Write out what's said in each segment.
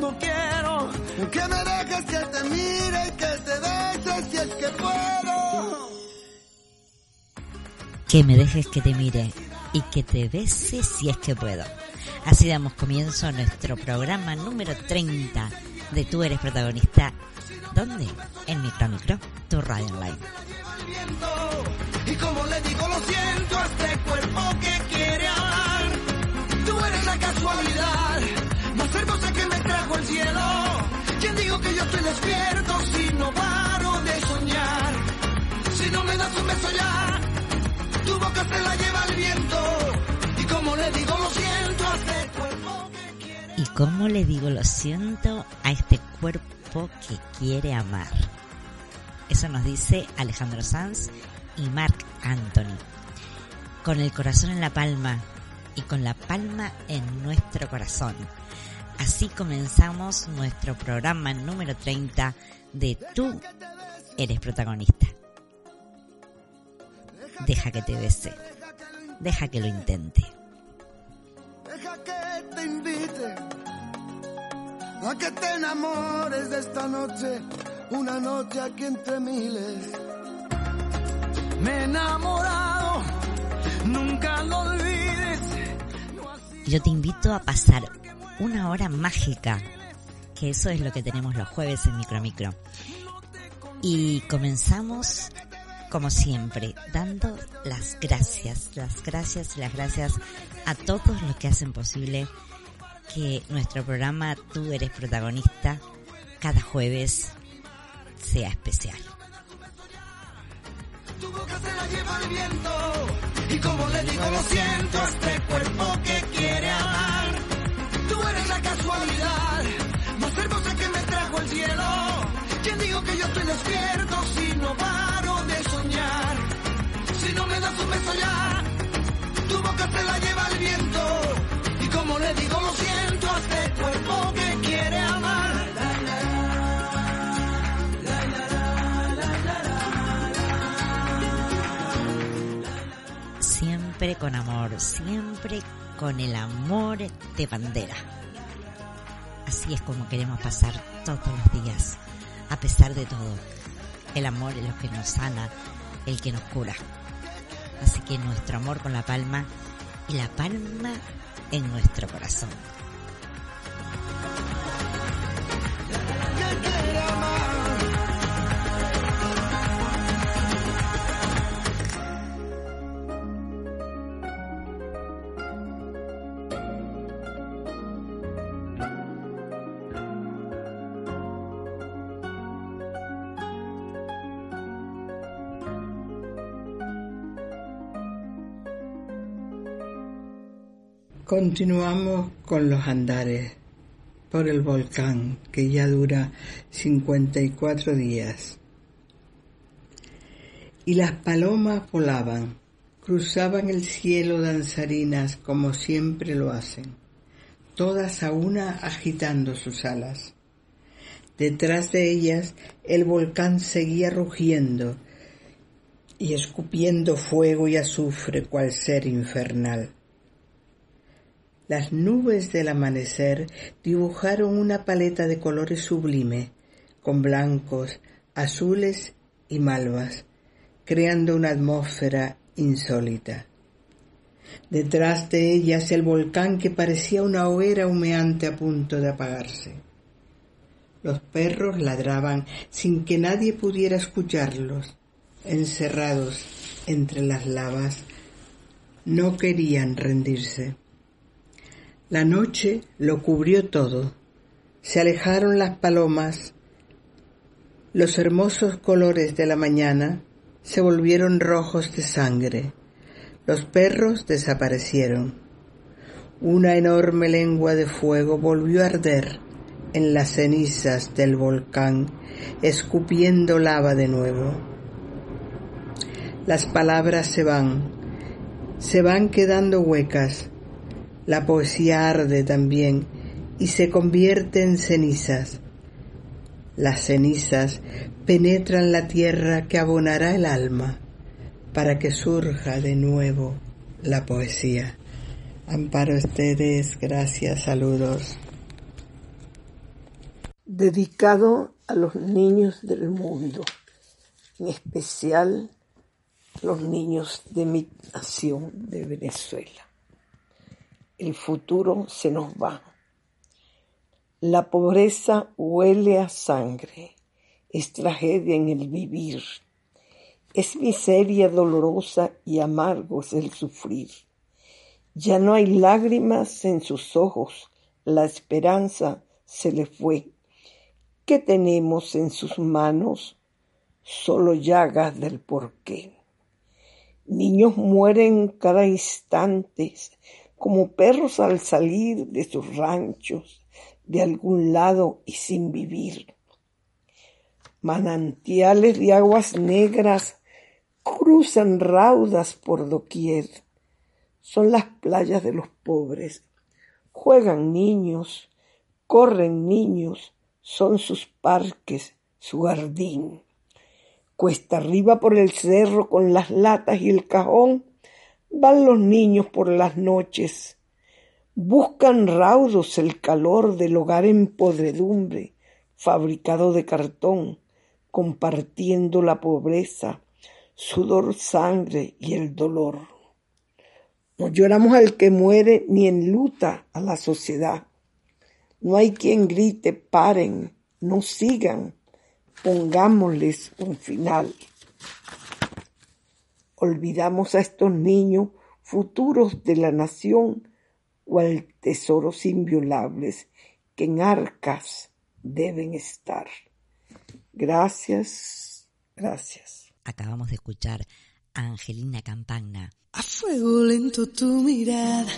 cuando quiero. Que me dejes que te mire y que te beses si es que puedo. Que me dejes que te mire y que te bese si es que puedo. Así damos comienzo a nuestro programa número 30 de Tú eres protagonista. ¿Dónde? En Micro Micro, tu radio online. Y como le digo, lo siento a este cuerpo que quiere hablar. Tú eres la casualidad el cielo. ¿Quién digo que yo estoy despierto si no paro de soñar? Si no me das un beso ya, tu boca se la lleva el viento. Y como le digo, lo siento a este cuerpo que quiere ¿Y cómo le digo lo siento a este cuerpo que quiere amar? Eso nos dice Alejandro Sanz y Mark Anthony. Con el corazón en la palma y con la palma en nuestro corazón. Así comenzamos nuestro programa número 30 de Tú eres protagonista. Deja que te bese. Deja que lo intente. Deja que te invite a que te enamores de esta noche, una noche aquí entre miles. Me he enamorado, nunca lo olvides. Yo te invito a pasar una hora mágica, que eso es lo que tenemos los jueves en Micro Micro. Y comenzamos, como siempre, dando las gracias, las gracias las gracias a todos los que hacen posible que nuestro programa Tú eres protagonista cada jueves sea especial. Tu boca se la lleva. Y como le digo, lo siento este que. Tú eres la casualidad más hermosa que me trajo el cielo. ¿Quién digo que yo estoy despierto si no paro de soñar? Si no me das un beso ya, tu boca se la lleva el viento. Y como le digo, lo siento a este cuerpo que quiere amar. Siempre con amor, siempre con el amor de bandera. Así es como queremos pasar todos los días, a pesar de todo. El amor es lo que nos sana, el que nos cura. Así que nuestro amor con la palma y la palma en nuestro corazón. Continuamos con los andares por el volcán que ya dura 54 días. Y las palomas volaban, cruzaban el cielo danzarinas como siempre lo hacen, todas a una agitando sus alas. Detrás de ellas el volcán seguía rugiendo y escupiendo fuego y azufre cual ser infernal. Las nubes del amanecer dibujaron una paleta de colores sublime, con blancos, azules y malvas, creando una atmósfera insólita. Detrás de ellas el volcán que parecía una hoguera humeante a punto de apagarse. Los perros ladraban sin que nadie pudiera escucharlos, encerrados entre las lavas. No querían rendirse. La noche lo cubrió todo. Se alejaron las palomas. Los hermosos colores de la mañana se volvieron rojos de sangre. Los perros desaparecieron. Una enorme lengua de fuego volvió a arder en las cenizas del volcán, escupiendo lava de nuevo. Las palabras se van, se van quedando huecas, la poesía arde también y se convierte en cenizas. Las cenizas penetran la tierra que abonará el alma para que surja de nuevo la poesía. Amparo ustedes, gracias, saludos. Dedicado a los niños del mundo, en especial los niños de mi nación de Venezuela. El futuro se nos va. La pobreza huele a sangre, es tragedia en el vivir, es miseria dolorosa y amargo es el sufrir. Ya no hay lágrimas en sus ojos, la esperanza se le fue. ¿Qué tenemos en sus manos? Solo llagas del porqué. Niños mueren cada instante como perros al salir de sus ranchos de algún lado y sin vivir. Manantiales de aguas negras cruzan raudas por doquier. Son las playas de los pobres. Juegan niños, corren niños, son sus parques, su jardín. Cuesta arriba por el cerro con las latas y el cajón, van los niños por las noches. Buscan raudos el calor del hogar en podredumbre, fabricado de cartón, compartiendo la pobreza, sudor, sangre y el dolor. No lloramos al que muere ni enluta a la sociedad. No hay quien grite, paren, no sigan, pongámosles un final. Olvidamos a estos niños futuros de la nación, cual tesoros inviolables que en arcas deben estar. Gracias, gracias. Acabamos de escuchar a Angelina Campagna. A fuego lento tu mirada,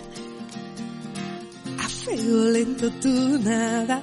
a fuego lento tu nada.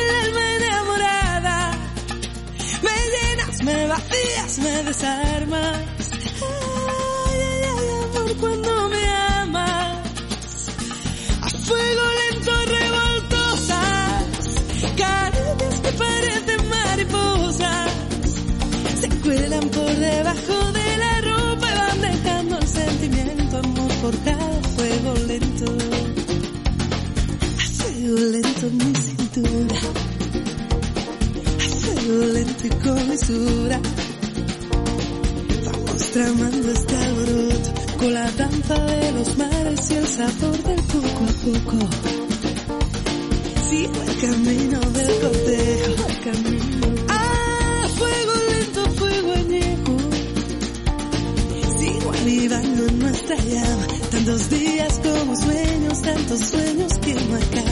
me vacías, me desarmas. Ay, ay, ay, amor, cuando me amas. A fuego lento revoltosas, caricias que parecen mariposas se cuelan por debajo de la ropa y van dejando el sentimiento, amor por cada fuego lento. A fuego lento en mi y con mesura. Vamos tramando este alboroto con la danza de los mares y el sabor del poco a poco. Sigo el camino del cortejo, el camino. Ah, fuego lento, fuego añejo. Sigo avivando en nuestra llama. Tantos días como sueños, tantos sueños que no acaban.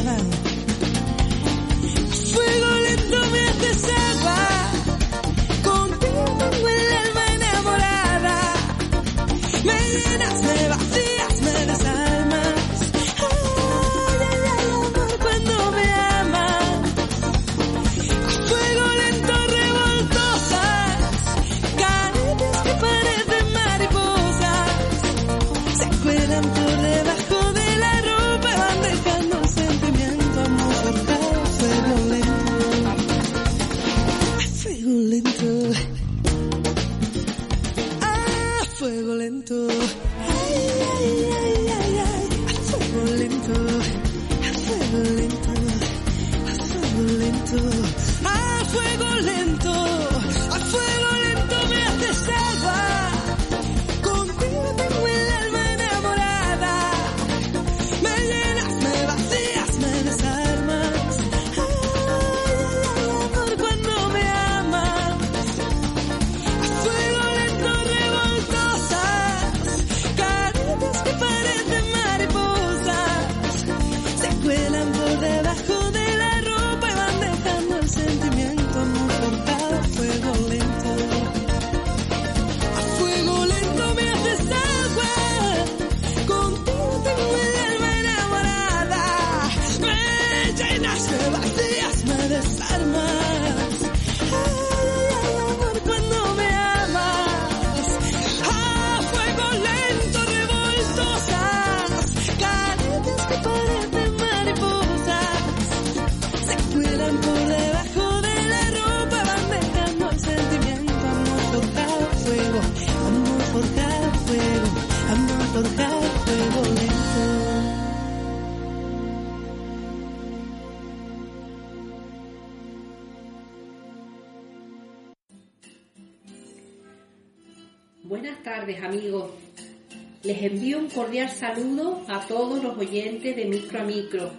Oyentes de Micro a Micro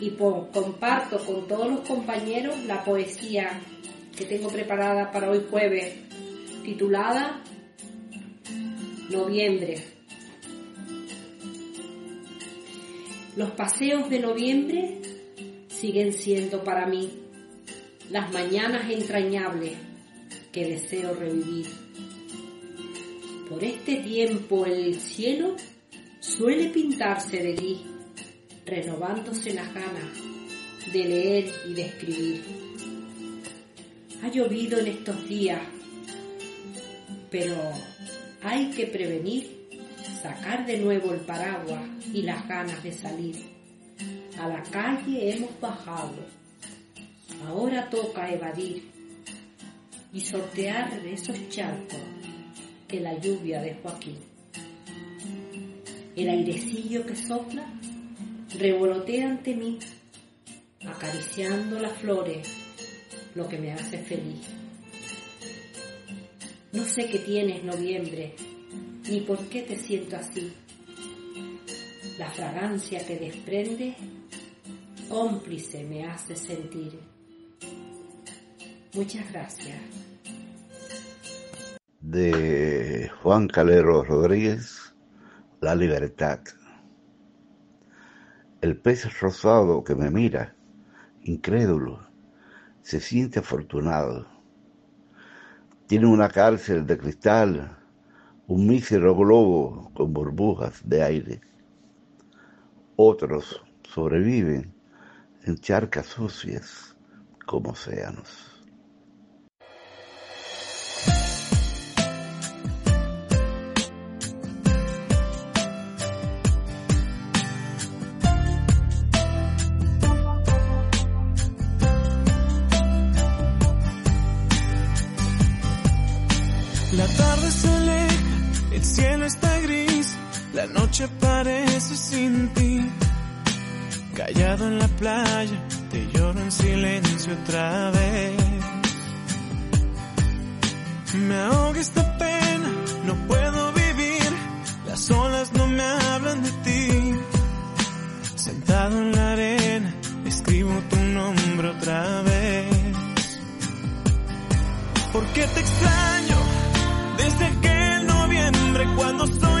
y comparto con todos los compañeros la poesía que tengo preparada para hoy jueves, titulada Noviembre. Los paseos de noviembre siguen siendo para mí las mañanas entrañables que deseo revivir. Por este tiempo el cielo suele pintarse de gris, renovándose las ganas de leer y de escribir. Ha llovido en estos días, pero hay que prevenir sacar de nuevo el paraguas y las ganas de salir. A la calle hemos bajado, ahora toca evadir y sortear esos charcos que la lluvia dejó aquí. El airecillo que sopla revolotea ante mí, acariciando las flores, lo que me hace feliz. No sé qué tienes noviembre, ni por qué te siento así. La fragancia que desprende, cómplice me hace sentir. Muchas gracias. De Juan Calero Rodríguez, La Libertad. El pez rosado que me mira, incrédulo, se siente afortunado. Tiene una cárcel de cristal, un mísero globo con burbujas de aire. Otros sobreviven en charcas sucias como océanos. Noche parece sin ti. Callado en la playa, te lloro en silencio otra vez. Me ahoga esta pena, no puedo vivir. Las olas no me hablan de ti. Sentado en la arena, escribo tu nombre otra vez. ¿Por qué te extraño? Desde aquel noviembre cuando soñamos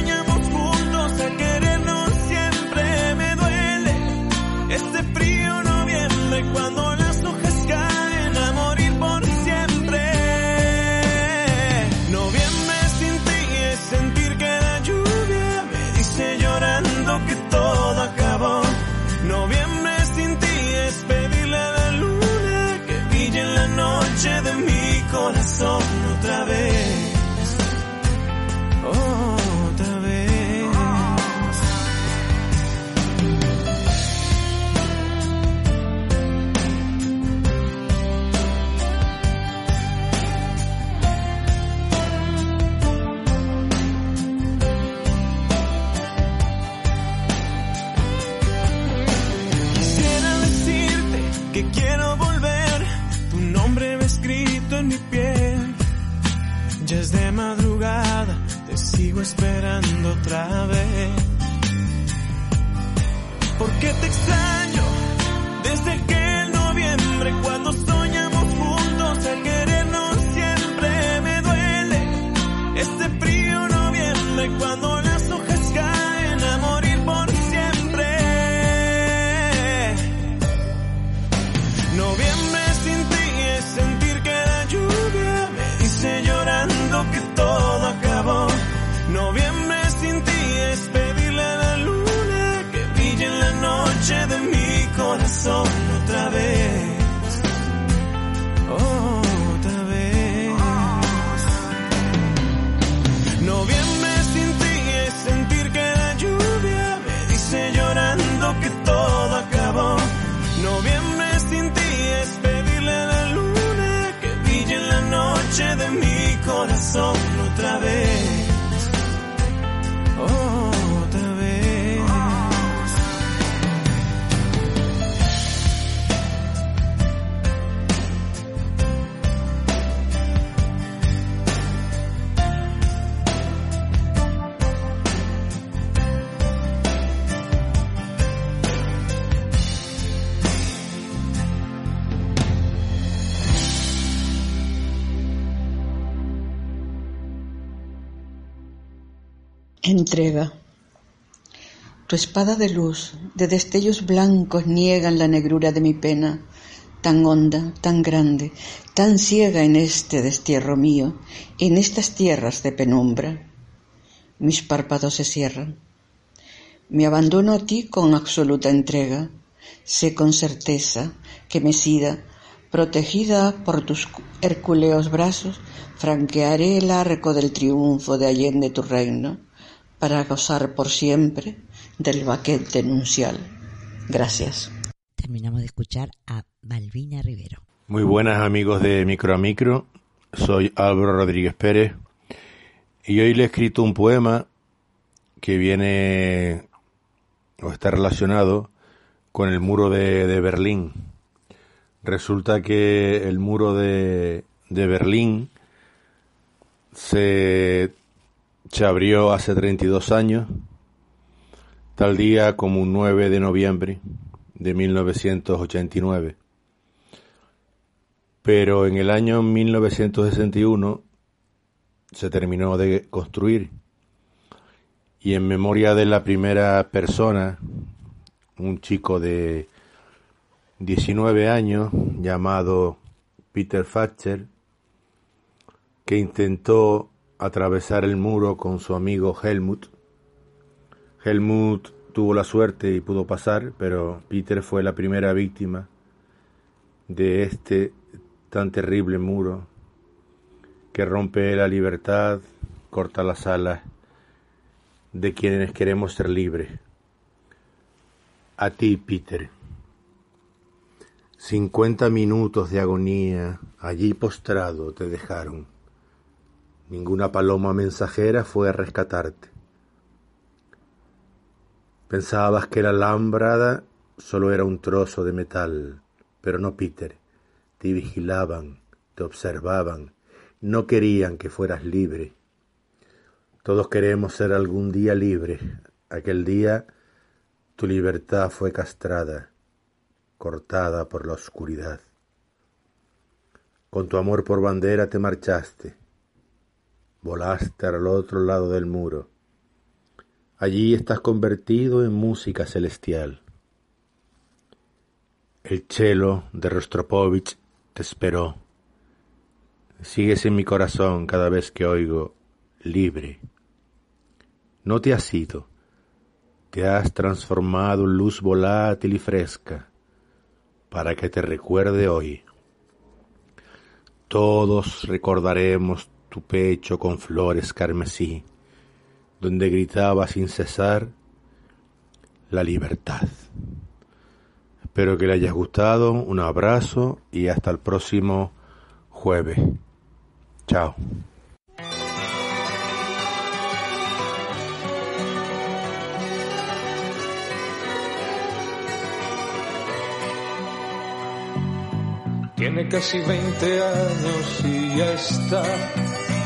Entrega. Tu espada de luz, de destellos blancos niegan la negrura de mi pena, tan honda, tan grande, tan ciega en este destierro mío, en estas tierras de penumbra. Mis párpados se cierran. Me abandono a ti con absoluta entrega. Sé con certeza que Mesida, protegida por tus hercúleos brazos, franquearé el arco del triunfo de Allende tu reino para gozar por siempre del baquete denuncial. Gracias. Terminamos de escuchar a Malvina Rivero. Muy buenas amigos de Micro a Micro, soy Álvaro Rodríguez Pérez y hoy le he escrito un poema que viene o está relacionado con el muro de, de Berlín. Resulta que el muro de, de Berlín se se abrió hace 32 años, tal día como un 9 de noviembre de 1989. Pero en el año 1961 se terminó de construir y en memoria de la primera persona, un chico de 19 años llamado Peter Fatcher, que intentó atravesar el muro con su amigo Helmut. Helmut tuvo la suerte y pudo pasar, pero Peter fue la primera víctima de este tan terrible muro que rompe la libertad, corta las alas de quienes queremos ser libres. A ti, Peter. Cincuenta minutos de agonía allí postrado te dejaron Ninguna paloma mensajera fue a rescatarte. Pensabas que la alambrada solo era un trozo de metal, pero no, Peter. Te vigilaban, te observaban, no querían que fueras libre. Todos queremos ser algún día libres. Aquel día tu libertad fue castrada, cortada por la oscuridad. Con tu amor por bandera te marchaste volaste al otro lado del muro. Allí estás convertido en música celestial. El cello de Rostropovich te esperó. Sigues en mi corazón cada vez que oigo libre. No te has ido, te has transformado en luz volátil y fresca para que te recuerde hoy. Todos recordaremos pecho con flores carmesí, donde gritaba sin cesar la libertad. Espero que le hayas gustado, un abrazo y hasta el próximo jueves. Chao. Tiene casi 20 años y ya está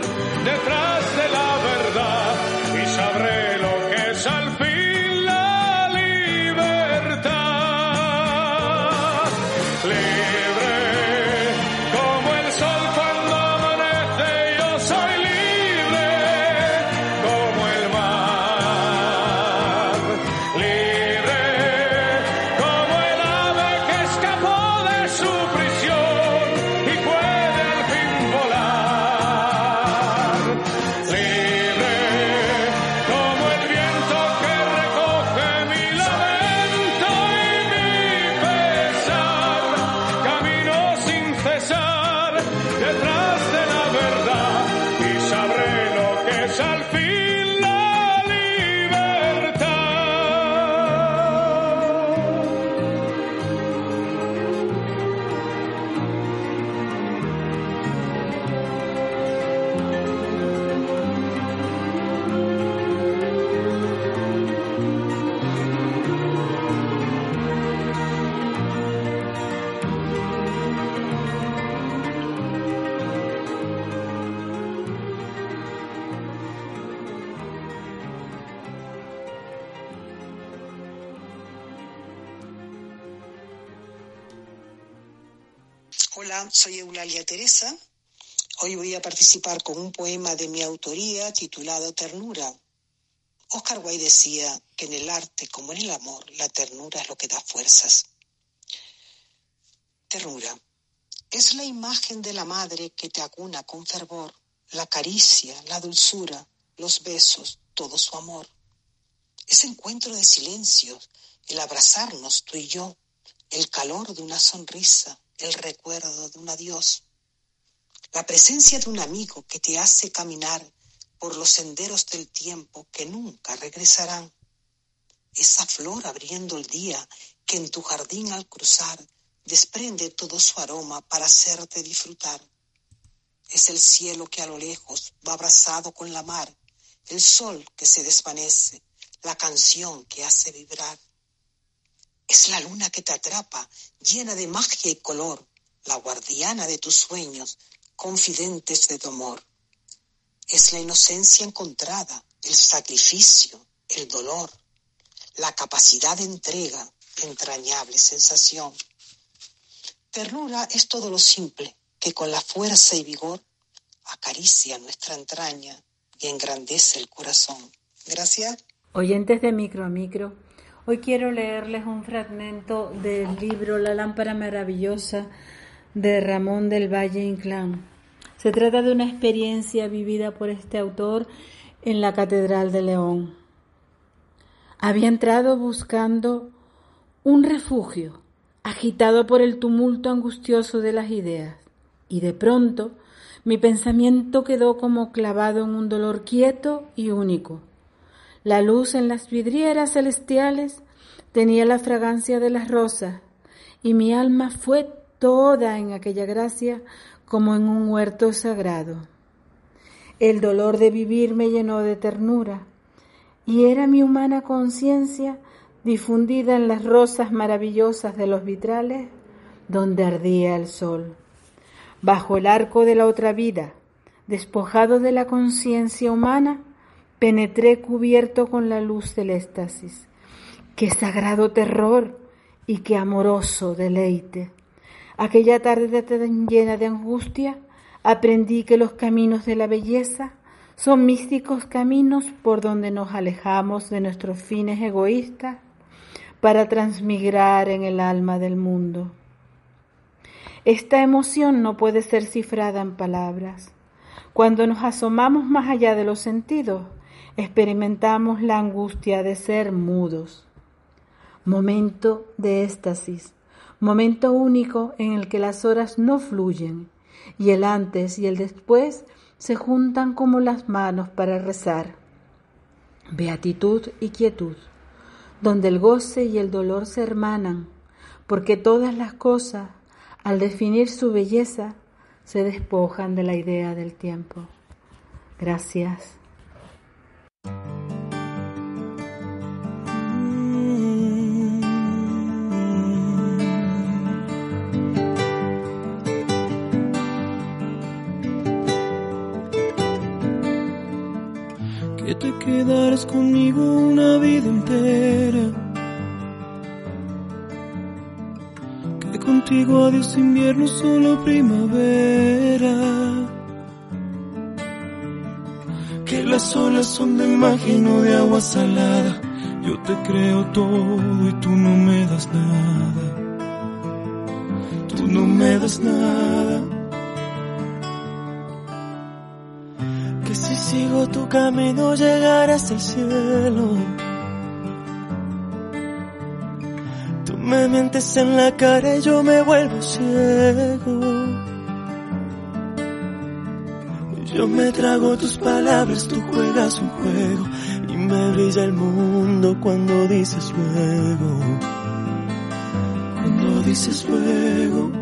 Soy participar con un poema de mi autoría titulado Ternura. Oscar Wilde decía que en el arte, como en el amor, la ternura es lo que da fuerzas. Ternura. Es la imagen de la madre que te acuna con fervor, la caricia, la dulzura, los besos, todo su amor. Ese encuentro de silencios, el abrazarnos tú y yo, el calor de una sonrisa, el recuerdo de un adiós, la presencia de un amigo que te hace caminar por los senderos del tiempo que nunca regresarán, esa flor abriendo el día que en tu jardín al cruzar desprende todo su aroma para hacerte disfrutar. Es el cielo que a lo lejos va abrazado con la mar, el sol que se desvanece, la canción que hace vibrar. Es la luna que te atrapa, llena de magia y color, la guardiana de tus sueños, confidentes de tu amor. Es la inocencia encontrada, el sacrificio, el dolor, la capacidad de entrega, entrañable sensación. Ternura es todo lo simple que con la fuerza y vigor acaricia nuestra entraña y engrandece el corazón. Gracias. Oyentes de micro a micro, Hoy quiero leerles un fragmento del libro La lámpara maravillosa de Ramón del Valle Inclán. Se trata de una experiencia vivida por este autor en la Catedral de León. Había entrado buscando un refugio, agitado por el tumulto angustioso de las ideas, y de pronto mi pensamiento quedó como clavado en un dolor quieto y único la luz en las vidrieras celestiales tenía la fragancia de las rosas, y mi alma fue toda en aquella gracia como en un huerto sagrado. El dolor de vivir me llenó de ternura, y era mi humana conciencia difundida en las rosas maravillosas de los vitrales donde ardía el sol. Bajo el arco de la otra vida, despojado de la conciencia humana, penetré cubierto con la luz del éxtasis. Qué sagrado terror y qué amoroso deleite. Aquella tarde tan llena de angustia, aprendí que los caminos de la belleza son místicos caminos por donde nos alejamos de nuestros fines egoístas para transmigrar en el alma del mundo. Esta emoción no puede ser cifrada en palabras. Cuando nos asomamos más allá de los sentidos, experimentamos la angustia de ser mudos. Momento de éxtasis, momento único en el que las horas no fluyen y el antes y el después se juntan como las manos para rezar. Beatitud y quietud, donde el goce y el dolor se hermanan, porque todas las cosas, al definir su belleza, se despojan de la idea del tiempo. Gracias. Te quedarás conmigo una vida entera. Que contigo adiós invierno, solo primavera. Que las olas son de magia y no de agua salada. Yo te creo todo y tú no me das nada. Tú no me das nada. Sigo tu camino llegarás al cielo. Tú me mientes en la cara y yo me vuelvo ciego. Yo me trago tus palabras, tú juegas un juego y me brilla el mundo cuando dices luego. Cuando dices luego.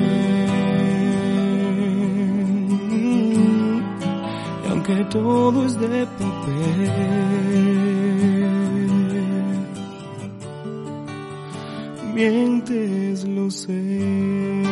aunque todo es de papel, mientes, lo sé.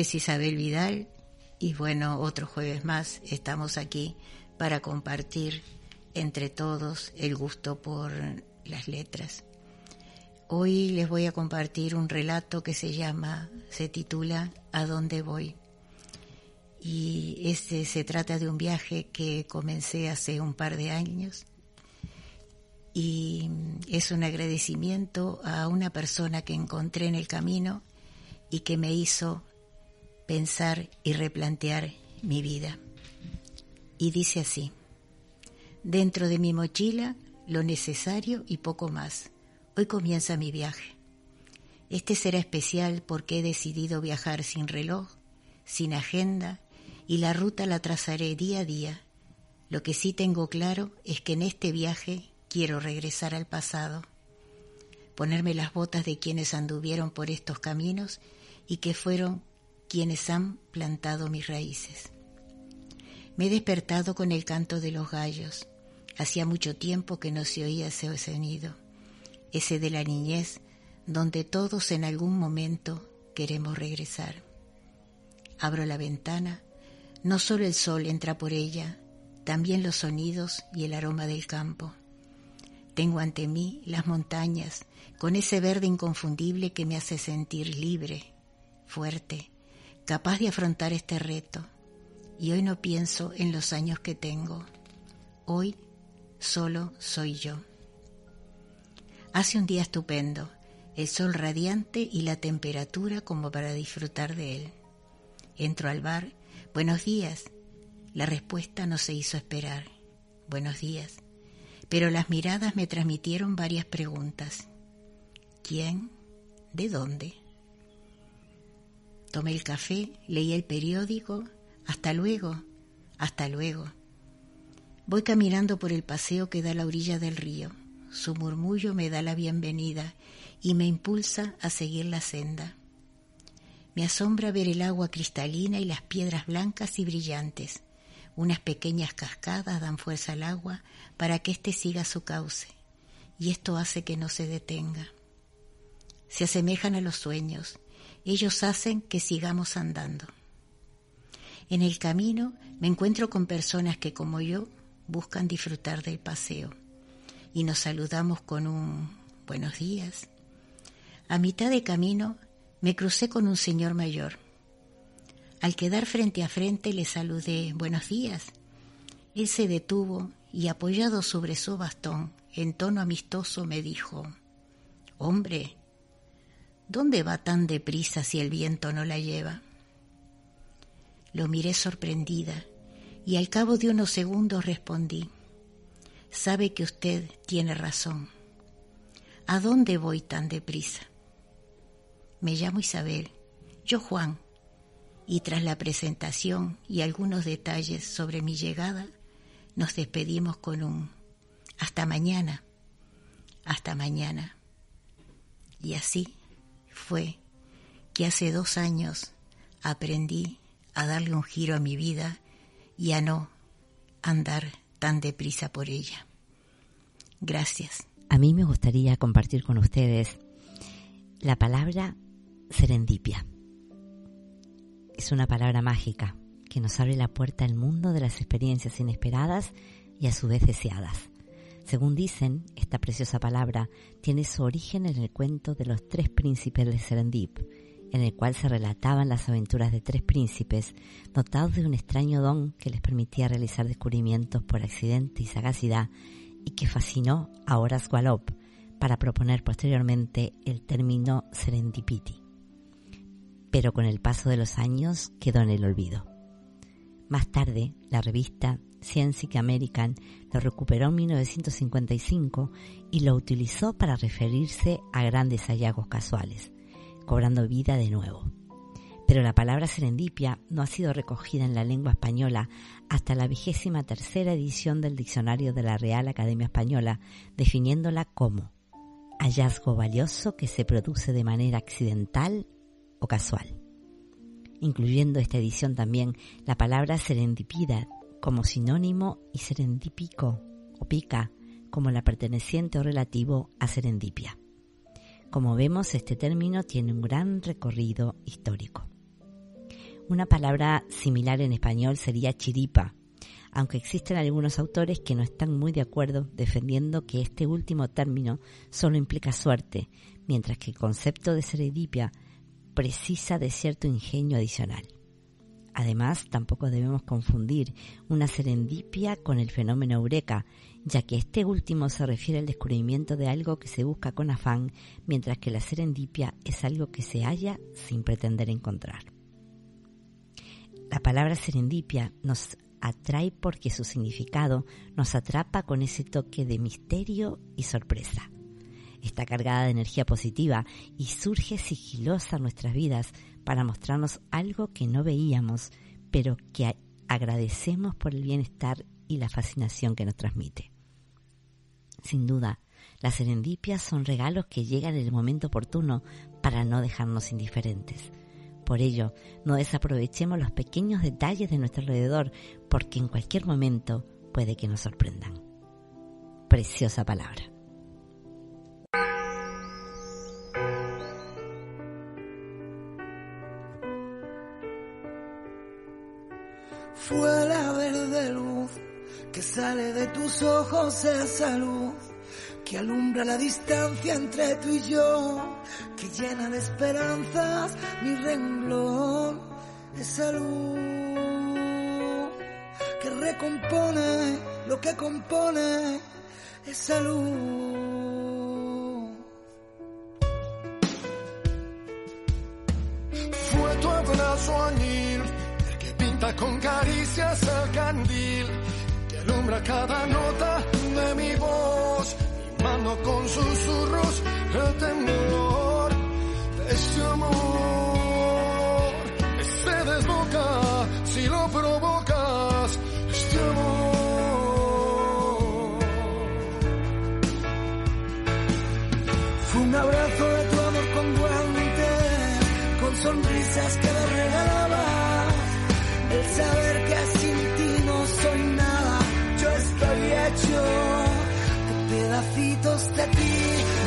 Es Isabel Vidal y bueno, otro jueves más estamos aquí para compartir entre todos el gusto por las letras. Hoy les voy a compartir un relato que se llama, se titula ¿A dónde voy? Y este se trata de un viaje que comencé hace un par de años y es un agradecimiento a una persona que encontré en el camino y que me hizo pensar y replantear mi vida. Y dice así, dentro de mi mochila lo necesario y poco más. Hoy comienza mi viaje. Este será especial porque he decidido viajar sin reloj, sin agenda, y la ruta la trazaré día a día. Lo que sí tengo claro es que en este viaje quiero regresar al pasado, ponerme las botas de quienes anduvieron por estos caminos y que fueron quienes han plantado mis raíces. Me he despertado con el canto de los gallos. Hacía mucho tiempo que no se oía ese sonido, ese de la niñez, donde todos en algún momento queremos regresar. Abro la ventana, no solo el sol entra por ella, también los sonidos y el aroma del campo. Tengo ante mí las montañas, con ese verde inconfundible que me hace sentir libre, fuerte, capaz de afrontar este reto. Y hoy no pienso en los años que tengo. Hoy solo soy yo. Hace un día estupendo, el sol radiante y la temperatura como para disfrutar de él. Entro al bar. Buenos días. La respuesta no se hizo esperar. Buenos días. Pero las miradas me transmitieron varias preguntas. ¿Quién? ¿De dónde? Tomé el café, leí el periódico. Hasta luego, hasta luego. Voy caminando por el paseo que da a la orilla del río. Su murmullo me da la bienvenida y me impulsa a seguir la senda. Me asombra ver el agua cristalina y las piedras blancas y brillantes. Unas pequeñas cascadas dan fuerza al agua para que éste siga su cauce, y esto hace que no se detenga. Se asemejan a los sueños, ellos hacen que sigamos andando. En el camino me encuentro con personas que como yo buscan disfrutar del paseo y nos saludamos con un buenos días. A mitad de camino me crucé con un señor mayor. Al quedar frente a frente le saludé buenos días. Él se detuvo y apoyado sobre su bastón, en tono amistoso me dijo, Hombre, ¿Dónde va tan deprisa si el viento no la lleva? Lo miré sorprendida y al cabo de unos segundos respondí, sabe que usted tiene razón. ¿A dónde voy tan deprisa? Me llamo Isabel, yo Juan, y tras la presentación y algunos detalles sobre mi llegada, nos despedimos con un hasta mañana, hasta mañana. Y así fue que hace dos años aprendí a darle un giro a mi vida y a no andar tan deprisa por ella. Gracias. A mí me gustaría compartir con ustedes la palabra serendipia. Es una palabra mágica que nos abre la puerta al mundo de las experiencias inesperadas y a su vez deseadas. Según dicen, esta preciosa palabra tiene su origen en el cuento de los tres príncipes de Serendip, en el cual se relataban las aventuras de tres príncipes dotados de un extraño don que les permitía realizar descubrimientos por accidente y sagacidad y que fascinó a Horace Wallop para proponer posteriormente el término serendipity. Pero con el paso de los años quedó en el olvido. Más tarde, la revista Scientific American lo recuperó en 1955 y lo utilizó para referirse a grandes hallazgos casuales, cobrando vida de nuevo. Pero la palabra serendipia no ha sido recogida en la lengua española hasta la vigésima tercera edición del Diccionario de la Real Academia Española, definiéndola como hallazgo valioso que se produce de manera accidental o casual incluyendo esta edición también la palabra serendipidad, como sinónimo y serendípico o pica como la perteneciente o relativo a serendipia. Como vemos, este término tiene un gran recorrido histórico. Una palabra similar en español sería chiripa, aunque existen algunos autores que no están muy de acuerdo defendiendo que este último término solo implica suerte, mientras que el concepto de serendipia precisa de cierto ingenio adicional. Además, tampoco debemos confundir una serendipia con el fenómeno eureka, ya que este último se refiere al descubrimiento de algo que se busca con afán, mientras que la serendipia es algo que se halla sin pretender encontrar. La palabra serendipia nos atrae porque su significado nos atrapa con ese toque de misterio y sorpresa. Está cargada de energía positiva y surge sigilosa en nuestras vidas para mostrarnos algo que no veíamos, pero que agradecemos por el bienestar y la fascinación que nos transmite. Sin duda, las serendipias son regalos que llegan en el momento oportuno para no dejarnos indiferentes. Por ello, no desaprovechemos los pequeños detalles de nuestro alrededor, porque en cualquier momento puede que nos sorprendan. Preciosa palabra. Tus ojos esa luz que alumbra la distancia entre tú y yo, que llena de esperanzas mi renglón, esa luz que recompone lo que compone, esa luz. Cada nota de mi voz mano con susurros el temor de ese amor. Se desboca si lo provocas este amor. Fue un abrazo de tu amor con guantes con sonrisas que pedacitos de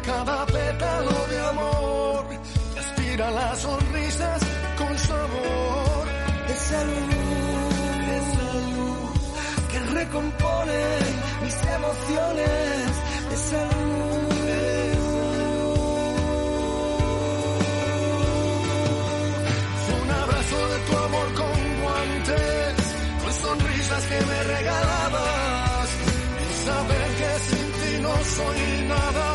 cada pétalo de amor, que aspira las sonrisas con sabor. esa luz, esa luz que recompone mis emociones, esa luz. Un abrazo de tu amor con guantes, con sonrisas que me regalabas. Y saber que sin ti no soy nada,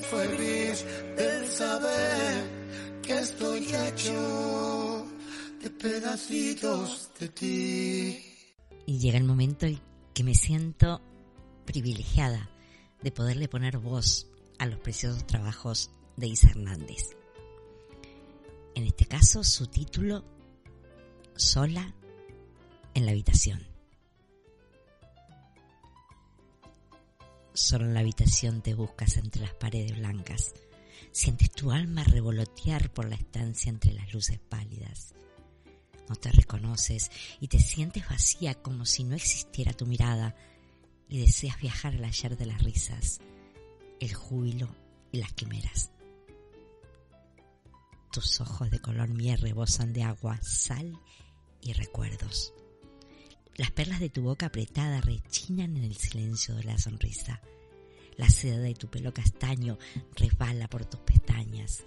fue del saber que estoy hecho de pedacitos de ti. Y llega el momento en que me siento privilegiada de poderle poner voz a los preciosos trabajos de Isa Hernández. En este caso, su título, Sola en la habitación. Solo en la habitación te buscas entre las paredes blancas. Sientes tu alma revolotear por la estancia entre las luces pálidas. No te reconoces y te sientes vacía como si no existiera tu mirada y deseas viajar al ayer de las risas, el júbilo y las quimeras. Tus ojos de color miel rebosan de agua, sal y recuerdos. Las perlas de tu boca apretada rechinan en el silencio de la sonrisa. La seda de tu pelo castaño resbala por tus pestañas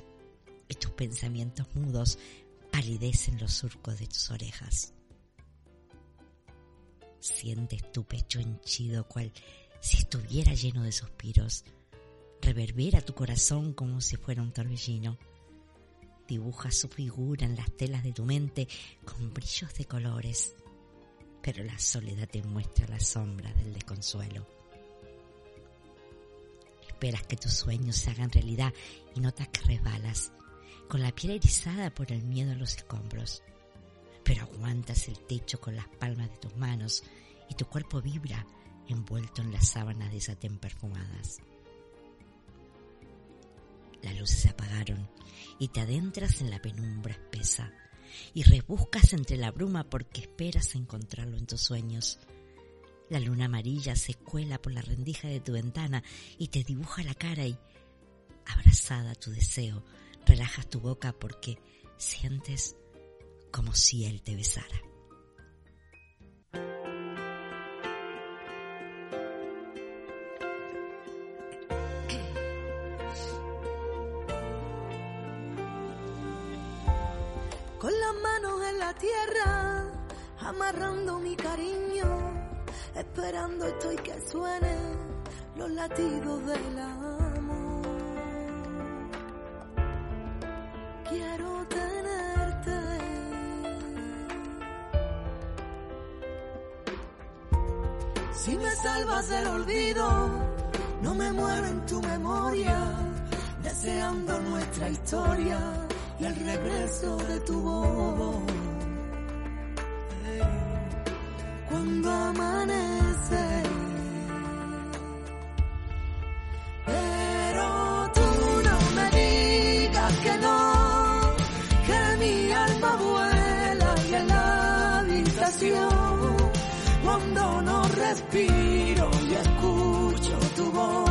y tus pensamientos mudos palidecen los surcos de tus orejas. Sientes tu pecho henchido cual si estuviera lleno de suspiros. Reverbera tu corazón como si fuera un torbellino. Dibuja su figura en las telas de tu mente con brillos de colores, pero la soledad te muestra la sombra del desconsuelo. Esperas que tus sueños se hagan realidad y notas que resbalas, con la piel erizada por el miedo a los escombros. Pero aguantas el techo con las palmas de tus manos y tu cuerpo vibra envuelto en las sábanas de satén perfumadas. Las luces se apagaron y te adentras en la penumbra espesa y rebuscas entre la bruma porque esperas encontrarlo en tus sueños. La luna amarilla se cuela por la rendija de tu ventana y te dibuja la cara y, abrazada a tu deseo, relajas tu boca porque sientes como si él te besara. Con las manos en la tierra, amarrando mi cariño, esperando estoy que suenen los latidos del amor. Quiero tenerte. Si me salvas del olvido, no me muero en tu memoria, deseando nuestra historia y el regreso de tu voz. Cuando no respiro y escucho tu voz,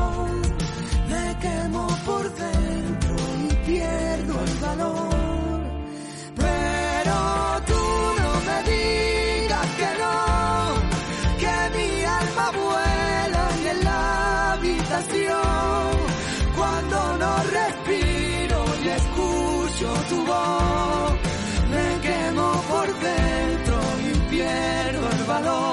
escucho tu voz, me quemo por dentro y pierdo el valor.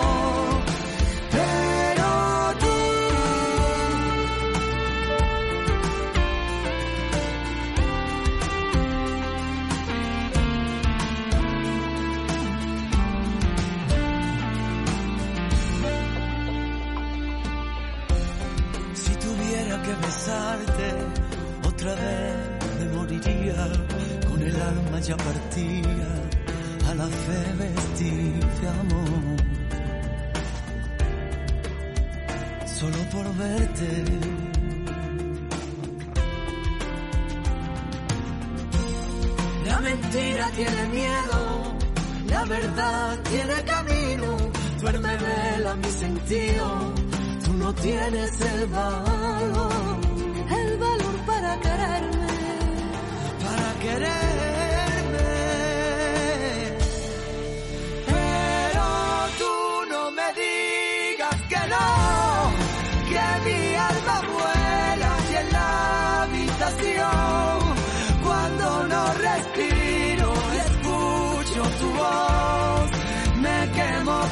El alma ya partida a la fe vestir de amor. Solo por verte. La mentira tiene miedo, la verdad tiene camino. Duerme, vela mi sentido tú no tienes el valor, el valor para quererme, para quererme.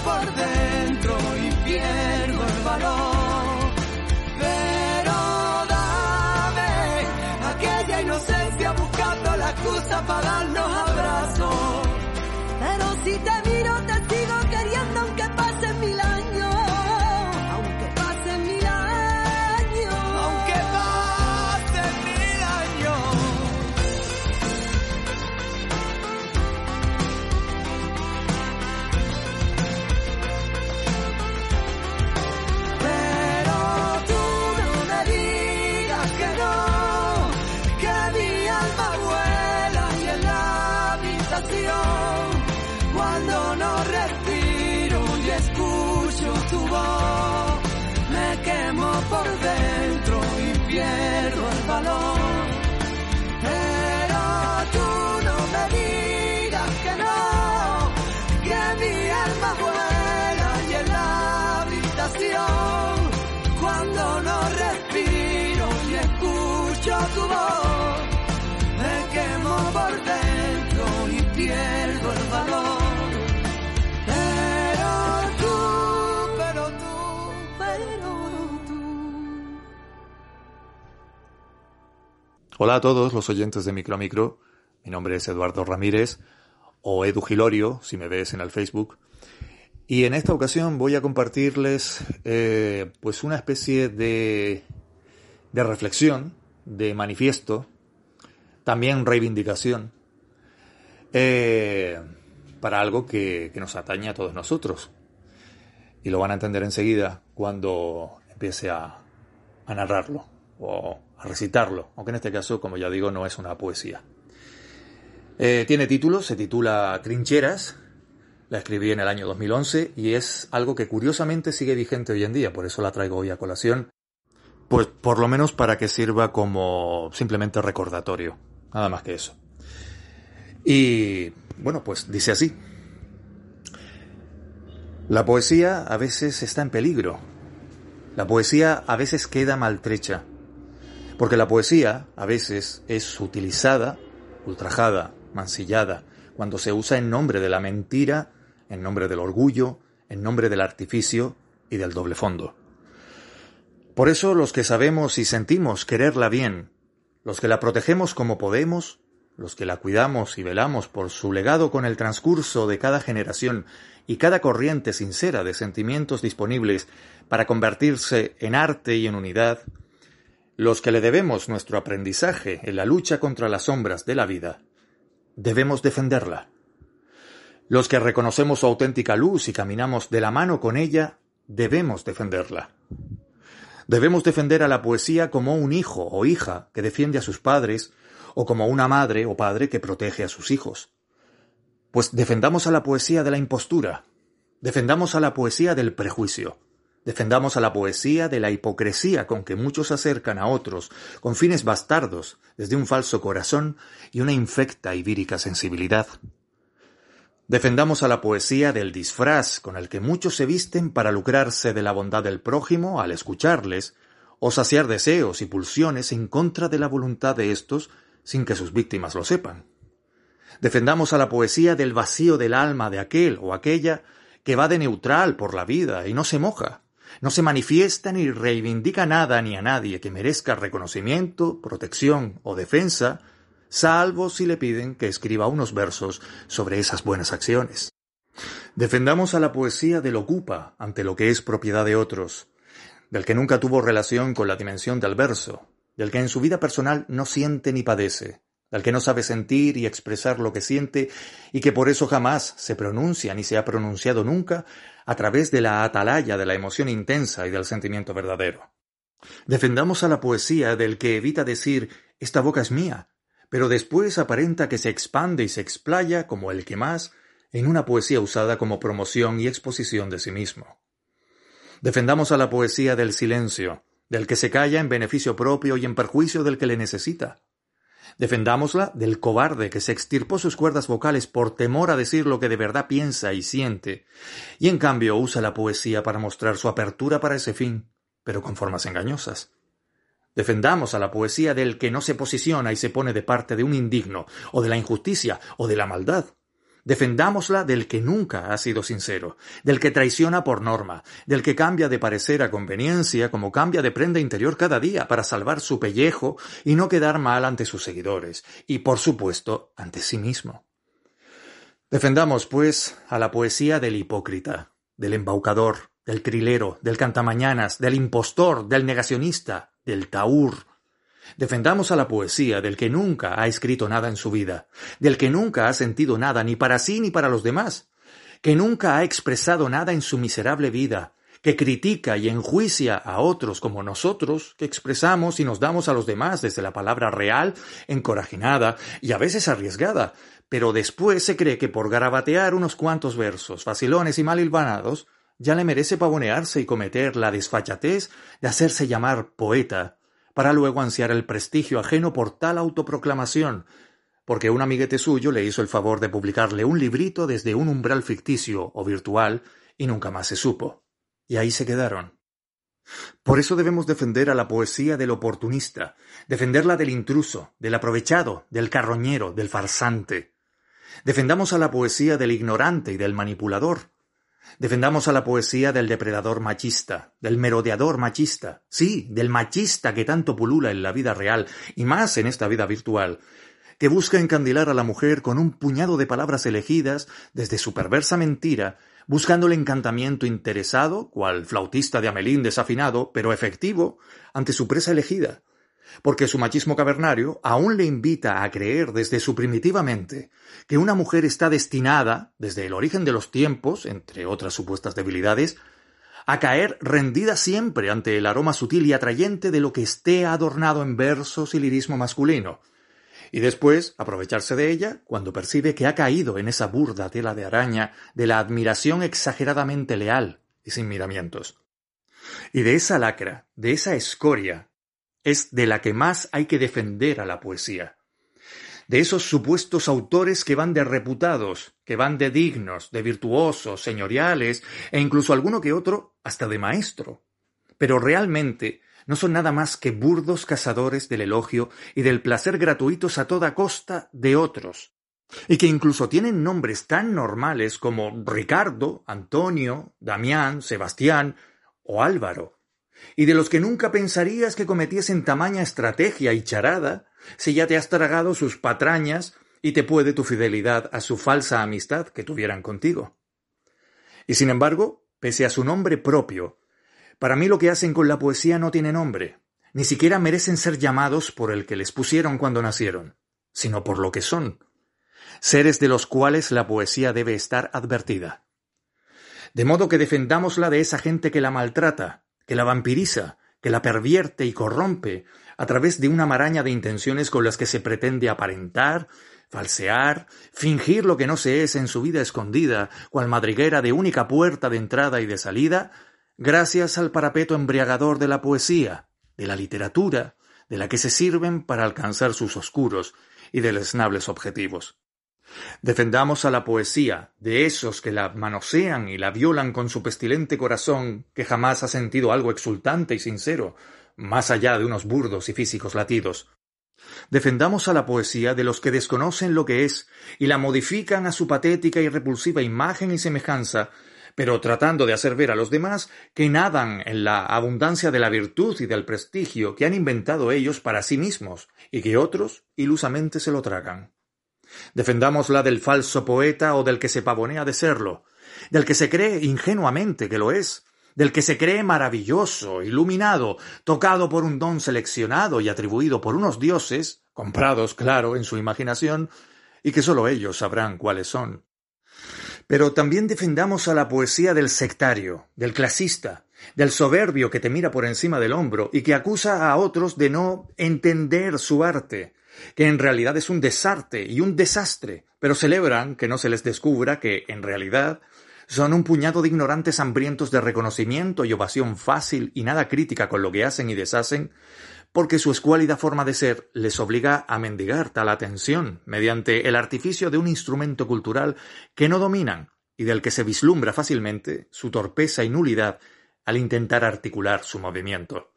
Por dentro y pierdo el valor. Pero dame aquella inocencia buscando la excusa para darnos abrazos. Hola a todos los oyentes de Micro a Micro. Mi nombre es Eduardo Ramírez o Edu Gilorio, si me ves en el Facebook. Y en esta ocasión voy a compartirles eh, pues una especie de, de reflexión, de manifiesto, también reivindicación, eh, para algo que, que nos atañe a todos nosotros. Y lo van a entender enseguida cuando empiece a, a narrarlo o recitarlo, aunque en este caso, como ya digo, no es una poesía. Eh, tiene título, se titula Trincheras, la escribí en el año 2011 y es algo que curiosamente sigue vigente hoy en día, por eso la traigo hoy a colación, pues por lo menos para que sirva como simplemente recordatorio, nada más que eso. Y bueno, pues dice así. La poesía a veces está en peligro. La poesía a veces queda maltrecha. Porque la poesía a veces es utilizada, ultrajada, mancillada, cuando se usa en nombre de la mentira, en nombre del orgullo, en nombre del artificio y del doble fondo. Por eso los que sabemos y sentimos quererla bien, los que la protegemos como podemos, los que la cuidamos y velamos por su legado con el transcurso de cada generación y cada corriente sincera de sentimientos disponibles para convertirse en arte y en unidad, los que le debemos nuestro aprendizaje en la lucha contra las sombras de la vida, debemos defenderla. Los que reconocemos su auténtica luz y caminamos de la mano con ella, debemos defenderla. Debemos defender a la poesía como un hijo o hija que defiende a sus padres, o como una madre o padre que protege a sus hijos. Pues defendamos a la poesía de la impostura, defendamos a la poesía del prejuicio, defendamos a la poesía de la hipocresía con que muchos acercan a otros con fines bastardos desde un falso corazón y una infecta y vírica sensibilidad. Defendamos a la poesía del disfraz con el que muchos se visten para lucrarse de la bondad del prójimo al escucharles, o saciar deseos y pulsiones en contra de la voluntad de éstos sin que sus víctimas lo sepan. Defendamos a la poesía del vacío del alma de aquel o aquella que va de neutral por la vida y no se moja, no se manifiesta ni reivindica nada ni a nadie que merezca reconocimiento, protección o defensa, salvo si le piden que escriba unos versos sobre esas buenas acciones. Defendamos a la poesía del ocupa ante lo que es propiedad de otros, del que nunca tuvo relación con la dimensión del verso, del que en su vida personal no siente ni padece, del que no sabe sentir y expresar lo que siente y que por eso jamás se pronuncia ni se ha pronunciado nunca a través de la atalaya de la emoción intensa y del sentimiento verdadero. Defendamos a la poesía del que evita decir esta boca es mía, pero después aparenta que se expande y se explaya como el que más en una poesía usada como promoción y exposición de sí mismo. Defendamos a la poesía del silencio, del que se calla en beneficio propio y en perjuicio del que le necesita. Defendámosla del cobarde que se extirpó sus cuerdas vocales por temor a decir lo que de verdad piensa y siente, y en cambio usa la poesía para mostrar su apertura para ese fin, pero con formas engañosas. Defendamos a la poesía del que no se posiciona y se pone de parte de un indigno, o de la injusticia, o de la maldad. Defendámosla del que nunca ha sido sincero, del que traiciona por norma, del que cambia de parecer a conveniencia como cambia de prenda interior cada día para salvar su pellejo y no quedar mal ante sus seguidores, y por supuesto ante sí mismo. Defendamos, pues, a la poesía del hipócrita, del embaucador, del trilero, del cantamañanas, del impostor, del negacionista, del taur, Defendamos a la poesía del que nunca ha escrito nada en su vida, del que nunca ha sentido nada ni para sí ni para los demás, que nunca ha expresado nada en su miserable vida, que critica y enjuicia a otros como nosotros, que expresamos y nos damos a los demás desde la palabra real, encorajinada y a veces arriesgada, pero después se cree que por garabatear unos cuantos versos facilones y mal hilvanados, ya le merece pavonearse y cometer la desfachatez de hacerse llamar poeta, para luego ansiar el prestigio ajeno por tal autoproclamación, porque un amiguete suyo le hizo el favor de publicarle un librito desde un umbral ficticio o virtual y nunca más se supo. Y ahí se quedaron. Por eso debemos defender a la poesía del oportunista, defenderla del intruso, del aprovechado, del carroñero, del farsante. Defendamos a la poesía del ignorante y del manipulador. Defendamos a la poesía del depredador machista, del merodeador machista, sí, del machista que tanto pulula en la vida real y más en esta vida virtual, que busca encandilar a la mujer con un puñado de palabras elegidas desde su perversa mentira buscando el encantamiento interesado, cual flautista de Amelín desafinado, pero efectivo, ante su presa elegida, porque su machismo cavernario aún le invita a creer desde su primitiva mente que una mujer está destinada, desde el origen de los tiempos, entre otras supuestas debilidades, a caer rendida siempre ante el aroma sutil y atrayente de lo que esté adornado en versos y lirismo masculino, y después aprovecharse de ella cuando percibe que ha caído en esa burda tela de araña de la admiración exageradamente leal y sin miramientos. Y de esa lacra, de esa escoria, es de la que más hay que defender a la poesía. De esos supuestos autores que van de reputados, que van de dignos, de virtuosos, señoriales, e incluso alguno que otro hasta de maestro. Pero realmente no son nada más que burdos cazadores del elogio y del placer gratuitos a toda costa de otros, y que incluso tienen nombres tan normales como Ricardo, Antonio, Damián, Sebastián o Álvaro, y de los que nunca pensarías que cometiesen tamaña estrategia y charada, si ya te has tragado sus patrañas y te puede tu fidelidad a su falsa amistad que tuvieran contigo. Y sin embargo, pese a su nombre propio, para mí lo que hacen con la poesía no tiene nombre, ni siquiera merecen ser llamados por el que les pusieron cuando nacieron, sino por lo que son, seres de los cuales la poesía debe estar advertida. De modo que defendámosla de esa gente que la maltrata, que la vampiriza, que la pervierte y corrompe a través de una maraña de intenciones con las que se pretende aparentar, falsear, fingir lo que no se es en su vida escondida, cual madriguera de única puerta de entrada y de salida, gracias al parapeto embriagador de la poesía, de la literatura, de la que se sirven para alcanzar sus oscuros y deleznables objetivos. Defendamos a la poesía de esos que la manosean y la violan con su pestilente corazón que jamás ha sentido algo exultante y sincero, más allá de unos burdos y físicos latidos. Defendamos a la poesía de los que desconocen lo que es y la modifican a su patética y repulsiva imagen y semejanza pero tratando de hacer ver a los demás que nadan en la abundancia de la virtud y del prestigio que han inventado ellos para sí mismos y que otros ilusamente se lo tragan. Defendamos la del falso poeta o del que se pavonea de serlo, del que se cree ingenuamente que lo es, del que se cree maravilloso, iluminado, tocado por un don seleccionado y atribuido por unos dioses, comprados, claro, en su imaginación, y que sólo ellos sabrán cuáles son. Pero también defendamos a la poesía del sectario, del clasista, del soberbio que te mira por encima del hombro y que acusa a otros de no entender su arte, que en realidad es un desarte y un desastre, pero celebran que no se les descubra que, en realidad, son un puñado de ignorantes hambrientos de reconocimiento y ovación fácil y nada crítica con lo que hacen y deshacen, porque su escuálida forma de ser les obliga a mendigar tal atención mediante el artificio de un instrumento cultural que no dominan y del que se vislumbra fácilmente su torpeza y nulidad al intentar articular su movimiento.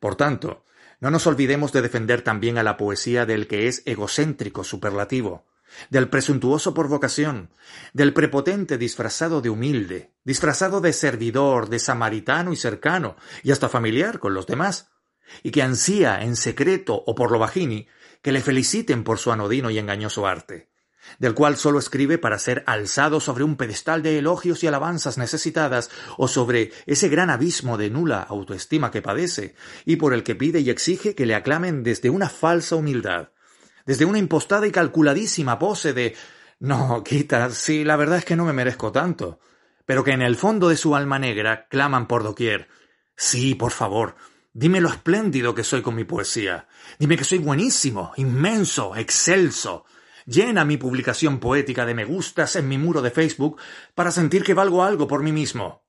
Por tanto, no nos olvidemos de defender también a la poesía del que es egocéntrico superlativo, del presuntuoso por vocación, del prepotente disfrazado de humilde, disfrazado de servidor, de samaritano y cercano, y hasta familiar con los demás, y que ansía en secreto o por lo bajini que le feliciten por su anodino y engañoso arte, del cual sólo escribe para ser alzado sobre un pedestal de elogios y alabanzas necesitadas o sobre ese gran abismo de nula autoestima que padece y por el que pide y exige que le aclamen desde una falsa humildad, desde una impostada y calculadísima pose de no, quita, sí, la verdad es que no me merezco tanto, pero que en el fondo de su alma negra claman por doquier sí, por favor, Dime lo espléndido que soy con mi poesía. Dime que soy buenísimo, inmenso, excelso. Llena mi publicación poética de me gustas en mi muro de Facebook para sentir que valgo algo por mí mismo.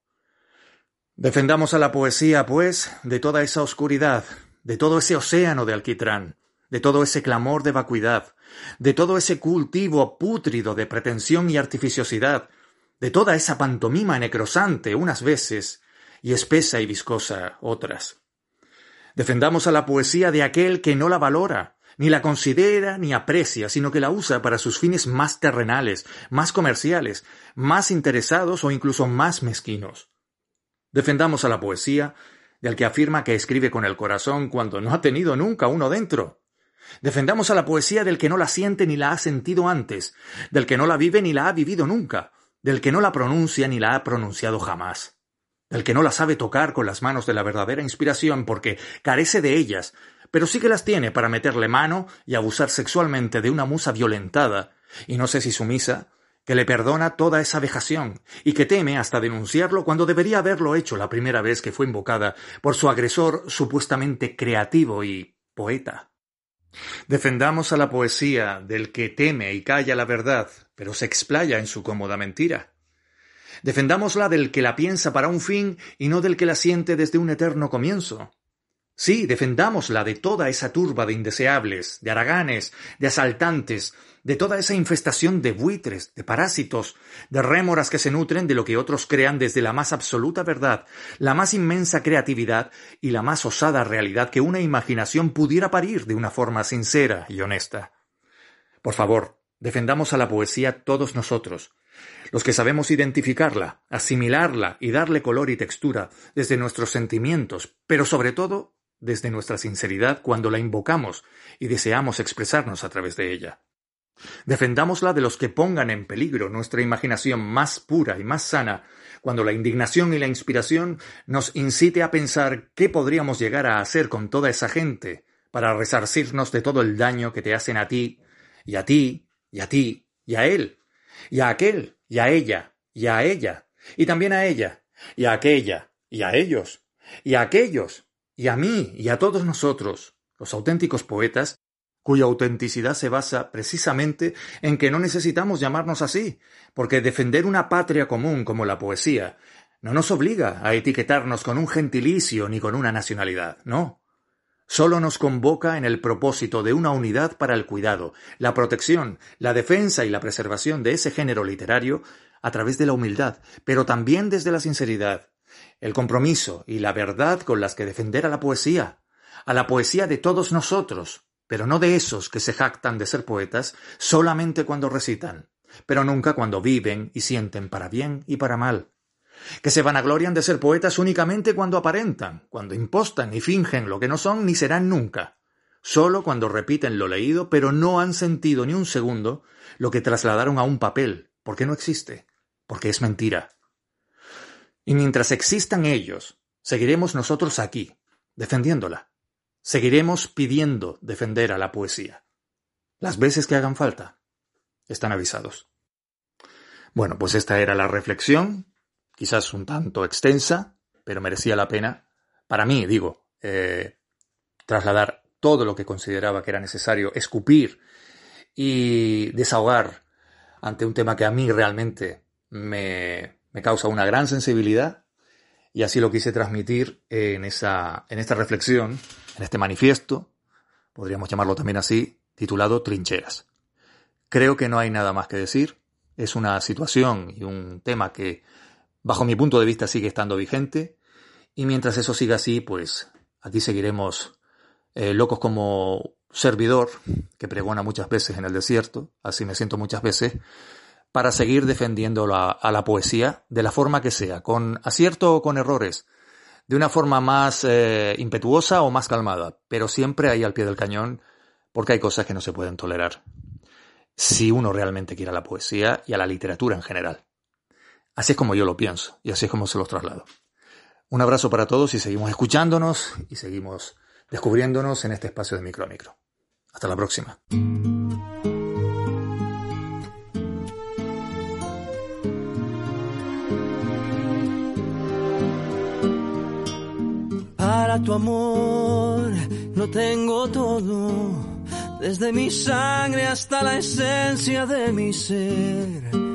Defendamos a la poesía, pues, de toda esa oscuridad, de todo ese océano de alquitrán, de todo ese clamor de vacuidad, de todo ese cultivo pútrido de pretensión y artificiosidad, de toda esa pantomima necrosante unas veces y espesa y viscosa otras. Defendamos a la poesía de aquel que no la valora, ni la considera ni aprecia, sino que la usa para sus fines más terrenales, más comerciales, más interesados o incluso más mezquinos. Defendamos a la poesía del que afirma que escribe con el corazón cuando no ha tenido nunca uno dentro. Defendamos a la poesía del que no la siente ni la ha sentido antes, del que no la vive ni la ha vivido nunca, del que no la pronuncia ni la ha pronunciado jamás el que no la sabe tocar con las manos de la verdadera inspiración porque carece de ellas, pero sí que las tiene para meterle mano y abusar sexualmente de una musa violentada, y no sé si sumisa, que le perdona toda esa vejación y que teme hasta denunciarlo cuando debería haberlo hecho la primera vez que fue invocada por su agresor supuestamente creativo y poeta. Defendamos a la poesía del que teme y calla la verdad, pero se explaya en su cómoda mentira. Defendámosla del que la piensa para un fin y no del que la siente desde un eterno comienzo. Sí, defendámosla de toda esa turba de indeseables, de haraganes, de asaltantes, de toda esa infestación de buitres, de parásitos, de rémoras que se nutren de lo que otros crean desde la más absoluta verdad, la más inmensa creatividad y la más osada realidad que una imaginación pudiera parir de una forma sincera y honesta. Por favor, defendamos a la poesía todos nosotros, los que sabemos identificarla, asimilarla y darle color y textura desde nuestros sentimientos, pero sobre todo desde nuestra sinceridad cuando la invocamos y deseamos expresarnos a través de ella. Defendámosla de los que pongan en peligro nuestra imaginación más pura y más sana, cuando la indignación y la inspiración nos incite a pensar qué podríamos llegar a hacer con toda esa gente para resarcirnos de todo el daño que te hacen a ti, y a ti, y a ti, y a él, y a aquel, y a ella, y a ella, y también a ella, y a aquella, y a ellos, y a aquellos, y a mí, y a todos nosotros, los auténticos poetas, cuya autenticidad se basa precisamente en que no necesitamos llamarnos así, porque defender una patria común como la poesía no nos obliga a etiquetarnos con un gentilicio ni con una nacionalidad, no. Solo nos convoca en el propósito de una unidad para el cuidado, la protección, la defensa y la preservación de ese género literario a través de la humildad, pero también desde la sinceridad, el compromiso y la verdad con las que defender a la poesía, a la poesía de todos nosotros, pero no de esos que se jactan de ser poetas solamente cuando recitan, pero nunca cuando viven y sienten para bien y para mal que se vanaglorian de ser poetas únicamente cuando aparentan, cuando impostan y fingen lo que no son ni serán nunca, solo cuando repiten lo leído, pero no han sentido ni un segundo lo que trasladaron a un papel, porque no existe, porque es mentira. Y mientras existan ellos, seguiremos nosotros aquí, defendiéndola. Seguiremos pidiendo defender a la poesía. Las veces que hagan falta. Están avisados. Bueno, pues esta era la reflexión quizás un tanto extensa, pero merecía la pena, para mí, digo, eh, trasladar todo lo que consideraba que era necesario, escupir y desahogar ante un tema que a mí realmente me, me causa una gran sensibilidad y así lo quise transmitir en, esa, en esta reflexión, en este manifiesto, podríamos llamarlo también así, titulado Trincheras. Creo que no hay nada más que decir, es una situación y un tema que bajo mi punto de vista sigue estando vigente. Y mientras eso siga así, pues aquí seguiremos eh, locos como servidor, que pregona muchas veces en el desierto, así me siento muchas veces, para seguir defendiendo a la poesía de la forma que sea, con acierto o con errores, de una forma más eh, impetuosa o más calmada, pero siempre ahí al pie del cañón, porque hay cosas que no se pueden tolerar, si uno realmente quiere a la poesía y a la literatura en general. Así es como yo lo pienso y así es como se los traslado. Un abrazo para todos y seguimos escuchándonos y seguimos descubriéndonos en este espacio de micro a micro. Hasta la próxima. Para tu amor. No tengo todo, desde mi sangre hasta la esencia de mi ser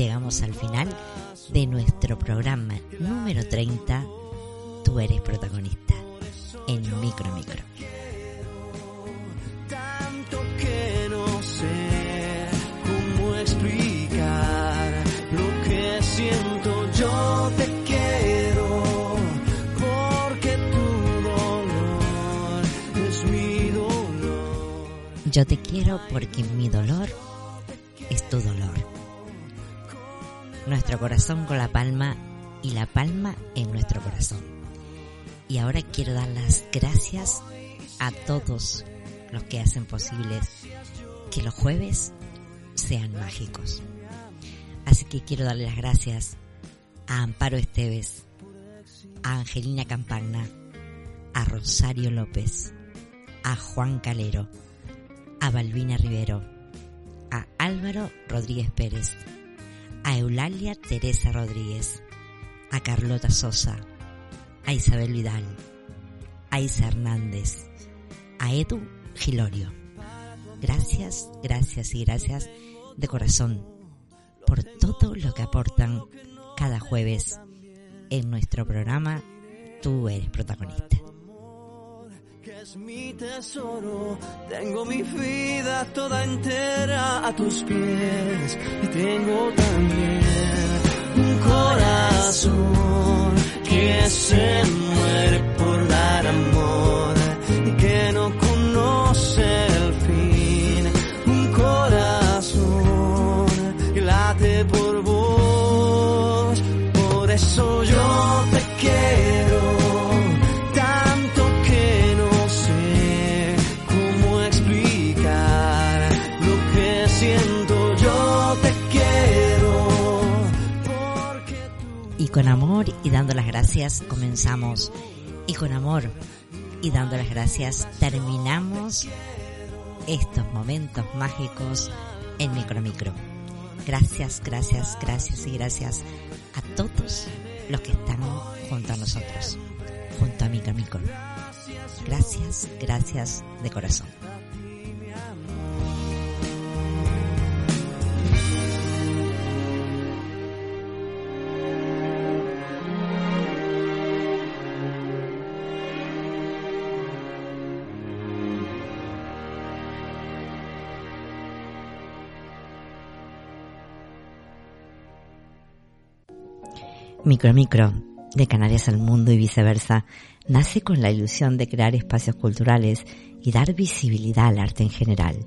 llegamos al final de nuestro programa número 30, Tú eres protagonista, en Micro Micro. Tanto que no sé cómo explicar lo que siento, yo te quiero, porque tu dolor es mi dolor. Yo te quiero porque mi dolor es tu dolor nuestro corazón con la palma y la palma en nuestro corazón. Y ahora quiero dar las gracias a todos los que hacen posibles que los jueves sean mágicos. Así que quiero darle las gracias a Amparo Esteves, a Angelina Campagna, a Rosario López, a Juan Calero, a Balbina Rivero, a Álvaro Rodríguez Pérez, a Eulalia Teresa Rodríguez, a Carlota Sosa, a Isabel Vidal, a Isa Hernández, a Edu Gilorio. Gracias, gracias y gracias de corazón por todo lo que aportan cada jueves en nuestro programa Tú eres protagonista que es mi tesoro. Tengo mi vida toda entera a tus pies y tengo también un corazón que se muere con amor y dando las gracias comenzamos. Y con amor y dando las gracias terminamos estos momentos mágicos en Micro Micro. Gracias, gracias, gracias y gracias a todos los que están junto a nosotros, junto a Micro Micro. Gracias, gracias de corazón. Micro Micro, de Canarias al mundo y viceversa, nace con la ilusión de crear espacios culturales y dar visibilidad al arte en general.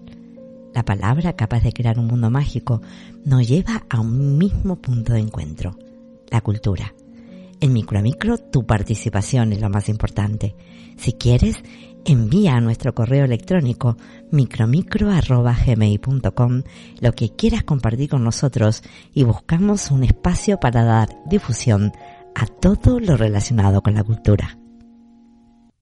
La palabra capaz de crear un mundo mágico nos lleva a un mismo punto de encuentro, la cultura. En Micro Micro tu participación es lo más importante. Si quieres, envía a nuestro correo electrónico micromicro.gmail.com lo que quieras compartir con nosotros y buscamos un espacio para dar difusión a todo lo relacionado con la cultura.